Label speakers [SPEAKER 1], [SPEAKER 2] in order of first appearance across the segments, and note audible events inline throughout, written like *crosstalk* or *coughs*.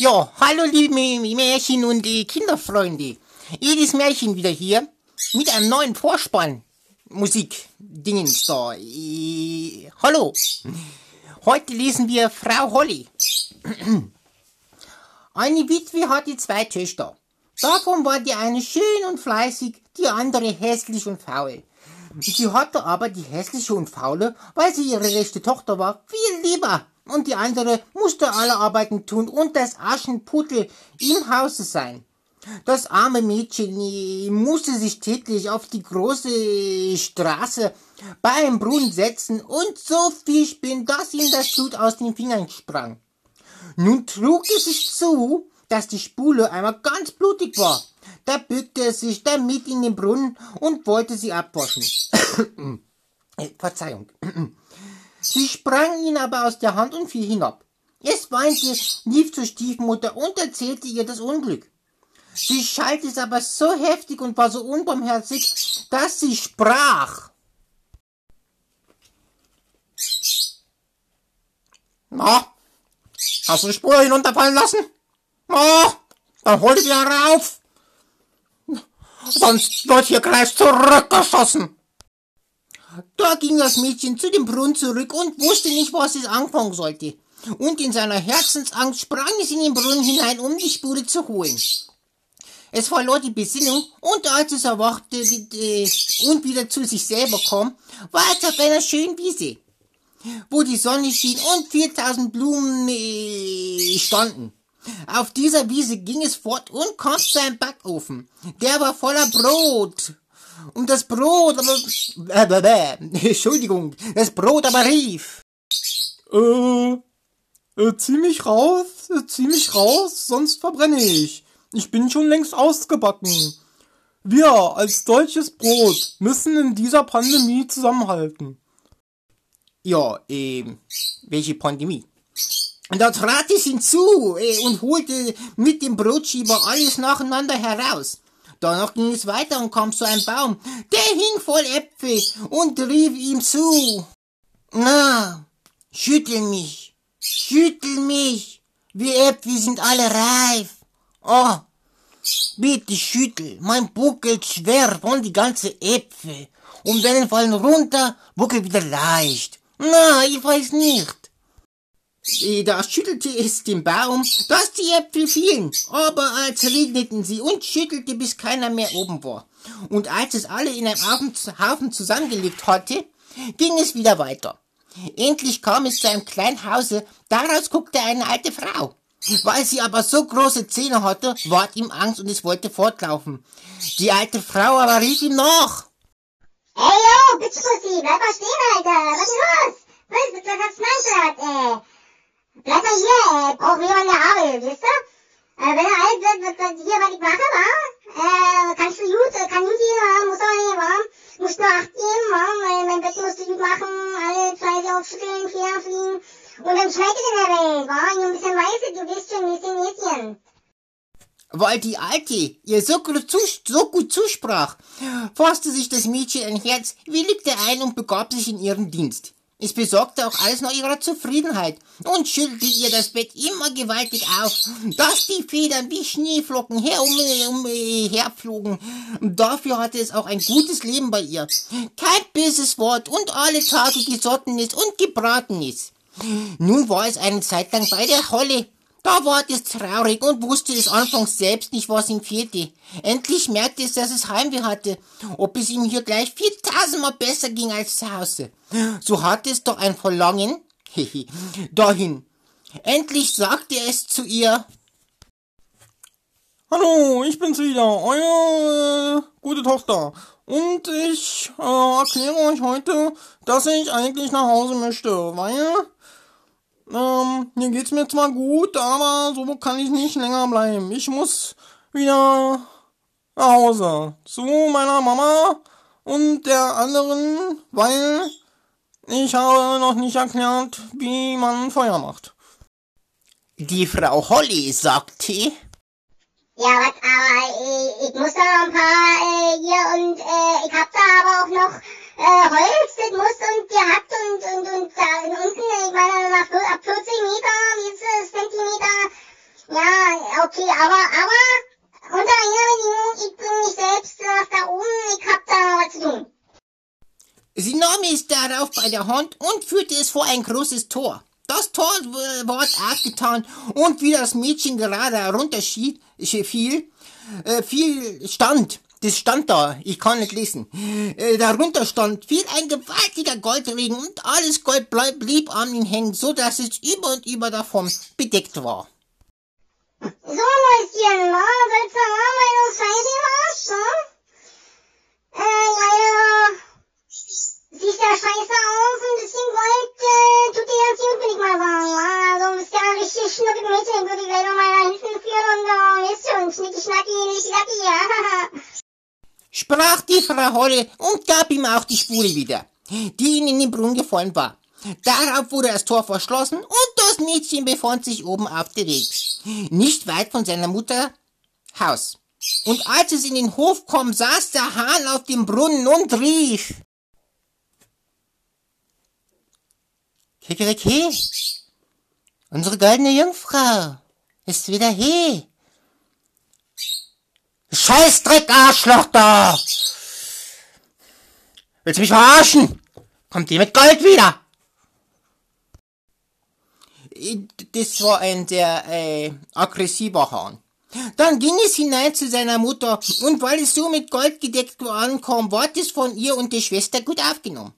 [SPEAKER 1] Ja, hallo liebe Märchen und die Kinderfreunde. Edis Märchen wieder hier mit einem neuen Vorspann. Musik, Dingens da. Äh, hallo. Heute lesen wir Frau Holly. Eine Witwe hatte zwei Töchter. Davon war die eine schön und fleißig, die andere hässlich und faul. Sie hatte aber die hässliche und faule, weil sie ihre rechte Tochter war, viel lieber und die andere musste alle Arbeiten tun und das Aschenputtel im Hause sein. Das arme Mädchen musste sich täglich auf die große Straße beim Brunnen setzen und so viel spielen, dass ihm das Blut aus den Fingern sprang. Nun trug es sich zu, dass die Spule einmal ganz blutig war. Da bückte er sich damit in den Brunnen und wollte sie abwaschen. *coughs* Verzeihung. *clears throat* Sie sprang ihn aber aus der Hand und fiel hinab. Es weinte, lief zur Stiefmutter und erzählte ihr das Unglück. Sie schalt es aber so heftig und war so unbarmherzig, dass sie sprach. Na, hast du die Spur hinunterfallen lassen? Na, dann hol die rauf. Sonst wird hier gleich zurückgeschossen. Da ging das Mädchen zu dem Brunnen zurück und wusste nicht, was es anfangen sollte. Und in seiner Herzensangst sprang es in den Brunnen hinein, um die Spule zu holen. Es verlor die Besinnung und als es erwachte und wieder zu sich selber kam, war es auf einer schönen Wiese, wo die Sonne schien und 4000 Blumen äh, standen. Auf dieser Wiese ging es fort und kam zu einem Backofen. Der war voller Brot und das Brot aber, *laughs* Entschuldigung, das Brot aber rief.
[SPEAKER 2] Äh, äh, zieh mich raus, äh, zieh mich raus, sonst verbrenne ich. Ich bin schon längst ausgebacken. Wir als deutsches Brot müssen in dieser Pandemie zusammenhalten.
[SPEAKER 1] Ja, äh, welche Pandemie? Da trat es hinzu äh, und holte mit dem Brotschieber alles nacheinander heraus. Danach ging es weiter und kam zu einem Baum, der hing voll Äpfel und rief ihm zu. Na, schüttel mich, schüttel mich, wir Äpfel sind alle reif. Oh, bitte schüttel, mein buckelt schwer von die ganze Äpfel. Und wenn fallen runter, buckelt wieder leicht. Na, ich weiß nicht. Da schüttelte es den Baum, dass die Äpfel fielen, aber als regneten sie und schüttelte, bis keiner mehr oben war. Und als es alle in einem Haufen zusammengelegt hatte, ging es wieder weiter. Endlich kam es zu einem kleinen Hause, daraus guckte eine alte Frau. Weil sie aber so große Zähne hatte, ward ihm Angst und es wollte fortlaufen. Die alte Frau aber rief ihm nach.
[SPEAKER 3] Hey yo, Bitchpussy, bleib mal stehen, Alter! Was ist los? Was, was, meinst du ey? Bleib mal hier, äh, braucht jemand eine Arbeit, wisst ihr? Äh, wenn er alt wird, wird das hier, was ich mache, wa? Äh, kannst du gut, äh, kann gut gehen, wa? Muss aber nicht, wa? Musst nur acht geben, wa? Mein, mein Bett musst du gut machen, alle zwei aufschütteln, Feder fliegen. Und dann schneit es in der Welt, wa? Nur ein bisschen weiße, du wisst schon, den Mädchen.
[SPEAKER 1] Weil die Alte ihr so gut, so gut zusprach, fasste sich das Mädchen ein Herz, willigte ein und begab sich in ihren Dienst. Es besorgte auch alles nach ihrer Zufriedenheit und schüttelte ihr das Bett immer gewaltig auf, dass die Federn wie Schneeflocken her um, um, herflogen. Dafür hatte es auch ein gutes Leben bei ihr. Kein böses Wort und alle Tage gesotten ist und gebraten ist. Nun war es eine Zeit lang bei der Holle, da war es traurig und wusste es anfangs selbst nicht, was ihm fehlte. Endlich merkte es, dass es Heimweh hatte, ob es ihm hier gleich viertausendmal besser ging als zu Hause. So hatte es doch ein Verlangen, *laughs* dahin. Endlich sagte es zu ihr,
[SPEAKER 2] Hallo, ich bin's wieder, euer äh, gute Tochter. Und ich äh, erkläre euch heute, dass ich eigentlich nach Hause möchte, weil ähm, hier geht's mir zwar gut, aber so kann ich nicht länger bleiben. Ich muss wieder nach Hause zu meiner Mama und der anderen, weil ich habe noch nicht erklärt, wie man Feuer macht.
[SPEAKER 1] Die Frau Holly sagte,
[SPEAKER 3] ja, was, aber äh, ich muss da noch ein paar äh, hier und äh, ich hab da aber auch noch äh, Holz, das muss und gehabt und, und, und da unten, ich meine, nach, ab 40 Meter, wie ist es, Zentimeter, ja, aber, aber, unter einer ich bring mich selbst nach da oben, ich hab da was zu tun.
[SPEAKER 1] Sie nahm es darauf bei der Hand und führte es vor ein großes Tor. Das Tor ward aufgetan und wie das Mädchen gerade herunterschied, fiel, äh, fiel, stand, das stand da, ich kann nicht lesen, äh, darunter stand, fiel ein gewaltiger Goldregen und alles Gold blieb an ihm hängen, so dass es über und über davon bedeckt war.
[SPEAKER 3] So, Mäuschen, na, soll's da haben, meine Scheiße ne? Äh, ja, sieht ja scheiße aus, ein bisschen Gold, äh, tut dir ganz gut, will ich mal sagen, ja? Du bist ja ein richtig schnuckig Mädchen, würde ich gleich noch mal da hinten führen und, äh, weißt schon, schnicki schnacki, nicki lacki, ja, *laughs*
[SPEAKER 1] sprach die Frau Holle und gab ihm auch die Spule wieder, die ihm in den Brunnen gefallen war. Darauf wurde das Tor verschlossen und das Mädchen befand sich oben auf der Weg, nicht weit von seiner Mutter Haus. Und als es in den Hof kam, saß der Hahn auf dem Brunnen und rief. Kikeriki, unsere goldene Jungfrau ist wieder hier. Scheißdreck, Arschloch da! Willst du mich verarschen? Kommt die mit Gold wieder? Das war ein sehr äh, aggressiver Hahn. Dann ging es hinein zu seiner Mutter, und weil es so mit Gold gedeckt ankam, ward es von ihr und der Schwester gut aufgenommen.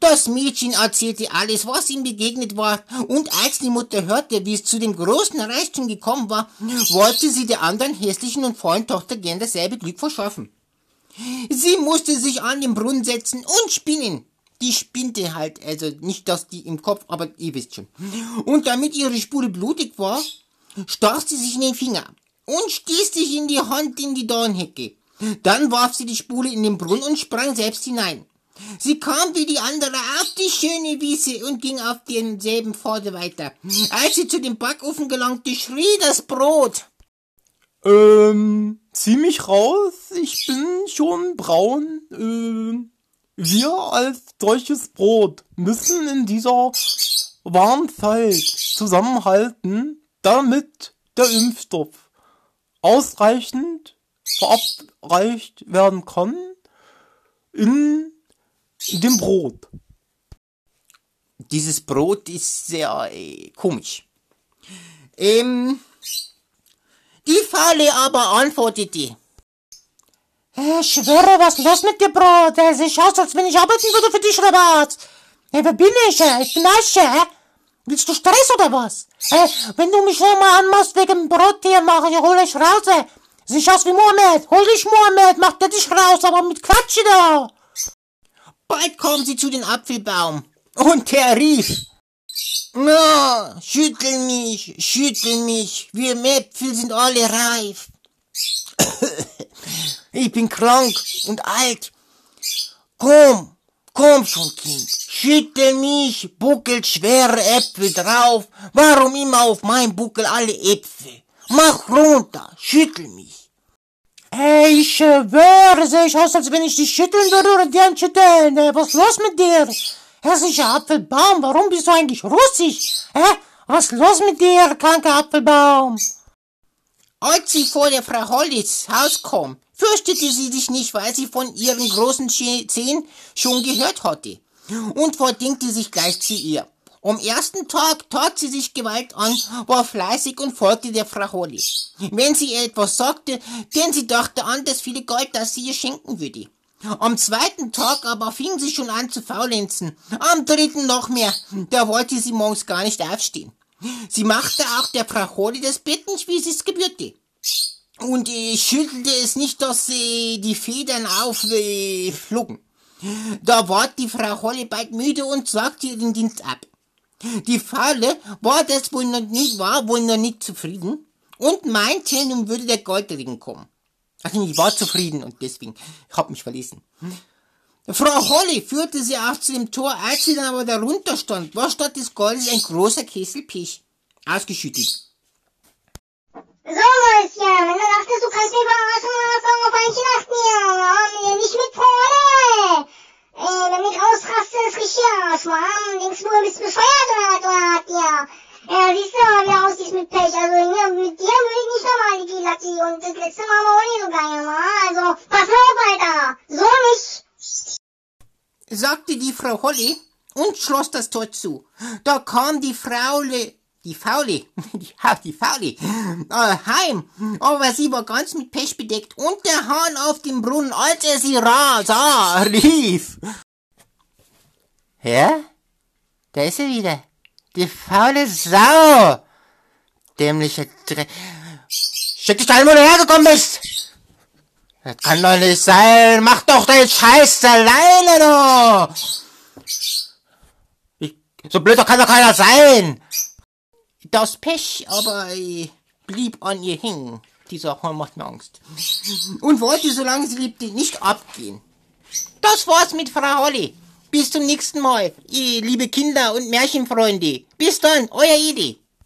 [SPEAKER 1] Das Mädchen erzählte alles, was ihm begegnet war, und als die Mutter hörte, wie es zu dem großen Reichtum gekommen war, wollte sie der anderen hässlichen und faulen Tochter gern dasselbe Glück verschaffen. Sie musste sich an den Brunnen setzen und spinnen. Die spinte halt, also nicht das die im Kopf, aber ihr wisst schon. Und damit ihre Spule blutig war, stach sie sich in den Finger und stieß sich in die Hand in die Dornhecke. Dann warf sie die Spule in den Brunnen und sprang selbst hinein. Sie kam wie die andere auf die schöne Wiese und ging auf denselben Pfade weiter. Als sie zu dem Backofen gelangte, schrie das Brot.
[SPEAKER 2] Ähm, zieh mich raus, ich bin schon braun. Ähm, wir als deutsches Brot müssen in dieser warmen Zeit zusammenhalten, damit der Impfstoff ausreichend verabreicht werden kann in dem Brot.
[SPEAKER 1] Dieses Brot ist sehr äh, komisch. Ähm, die Falle aber antwortete.
[SPEAKER 4] Ich schwöre, was ist los mit dir, Brot? Es sieht aus, als wenn ich arbeiten würde für dich, oder was? Hey, wer bin ich? Ich bin Asche, Willst du Stress oder was? Hey, wenn du mich schon mal anmachst wegen Brot hier, mach ich, hol dich raus, ey. Sieh aus wie Mohammed. Hol dich, Mohammed. Mach dir dich raus, aber mit Quatsch da.
[SPEAKER 1] Bald kommen sie zu den Apfelbaum. Und er rief. Na, schüttel mich, schüttel mich. Wir Mäpfel sind alle reif. *laughs* Ich bin krank und alt. Komm, komm schon, Kind. Schüttel mich, buckelt schwere Äpfel drauf. Warum immer auf mein Buckel alle Äpfel? Mach runter, schüttel mich.
[SPEAKER 4] Ey, ich schwöre, sehe ich aus, als wenn ich dich schütteln würde oder dir schütteln. Ey, was ist los mit dir? Hässlicher Apfelbaum, warum bist du eigentlich russisch? Hä? Was ist los mit dir, kranker Apfelbaum?
[SPEAKER 1] Als sie vor der Frau Hollis Haus kam, fürchtete sie sich nicht, weil sie von ihren großen Zehen schon gehört hatte und verdingte sich gleich zu ihr. Am ersten Tag tat sie sich Gewalt an, war fleißig und folgte der Frau Holly. Wenn sie ihr etwas sagte, denn sie dachte an das viele Gold, das sie ihr schenken würde. Am zweiten Tag aber fing sie schon an zu faulenzen. Am dritten noch mehr, da wollte sie morgens gar nicht aufstehen. Sie machte auch der Frau Holly das Bett nicht, wie sie es gebürte. Und äh, schüttelte es nicht, dass äh, die Federn aufflogen. Da ward die Frau Holly bald müde und sagte ihr den Dienst ab. Die Faule war das wohl noch nicht, war wohl noch nicht zufrieden und meinte, nun würde der Goldregen kommen. Also ich war zufrieden und deswegen, ich hab mich verlesen. Frau Holly führte sie auch zu dem Tor, als sie dann aber darunter stand, war statt des Goldes ein großer Kessel Pech, ausgeschüttet.
[SPEAKER 3] So, Mäuschen, wenn du dachtest, du kannst mich verarschen, dann fang auf ein Nacht mir, nicht mit Pole. Ey, wenn ich ausraste, ist richtig Arsch, Mann. Denkst du, du bist bescheuert ja, siehst du mal, wie er aussieht mit Pech. Also ja, mit dir will ich nicht nochmal die Lucky und das letzte Mal war auch nicht so geil, Mann. Also pass auf, Alter. So nicht.
[SPEAKER 1] Sagte die Frau Holly und schloss das Tor zu. Da kam die Fraule, die Faule, *laughs* die, die Faule, äh, heim, aber sie war ganz mit Pech bedeckt und der Hahn auf dem Brunnen, als er sie ra sah, rief. Hä?
[SPEAKER 4] Ja, da ist er wieder. Die faule Sau. Dämliche Dre... Schick dich dahin, wo du hergekommen bist. Das kann doch nicht sein. Mach doch deinen Scheiß alleine, du. Ich, so blöd kann doch keiner sein.
[SPEAKER 1] Das Pech aber äh, blieb an ihr hängen. Dieser Hahn macht mir Angst. Und wollte, solange sie lebte, nicht abgehen. Das war's mit Frau Holly. Bis zum nächsten Mal, ihr liebe Kinder und Märchenfreunde. Bis dann, euer Edi.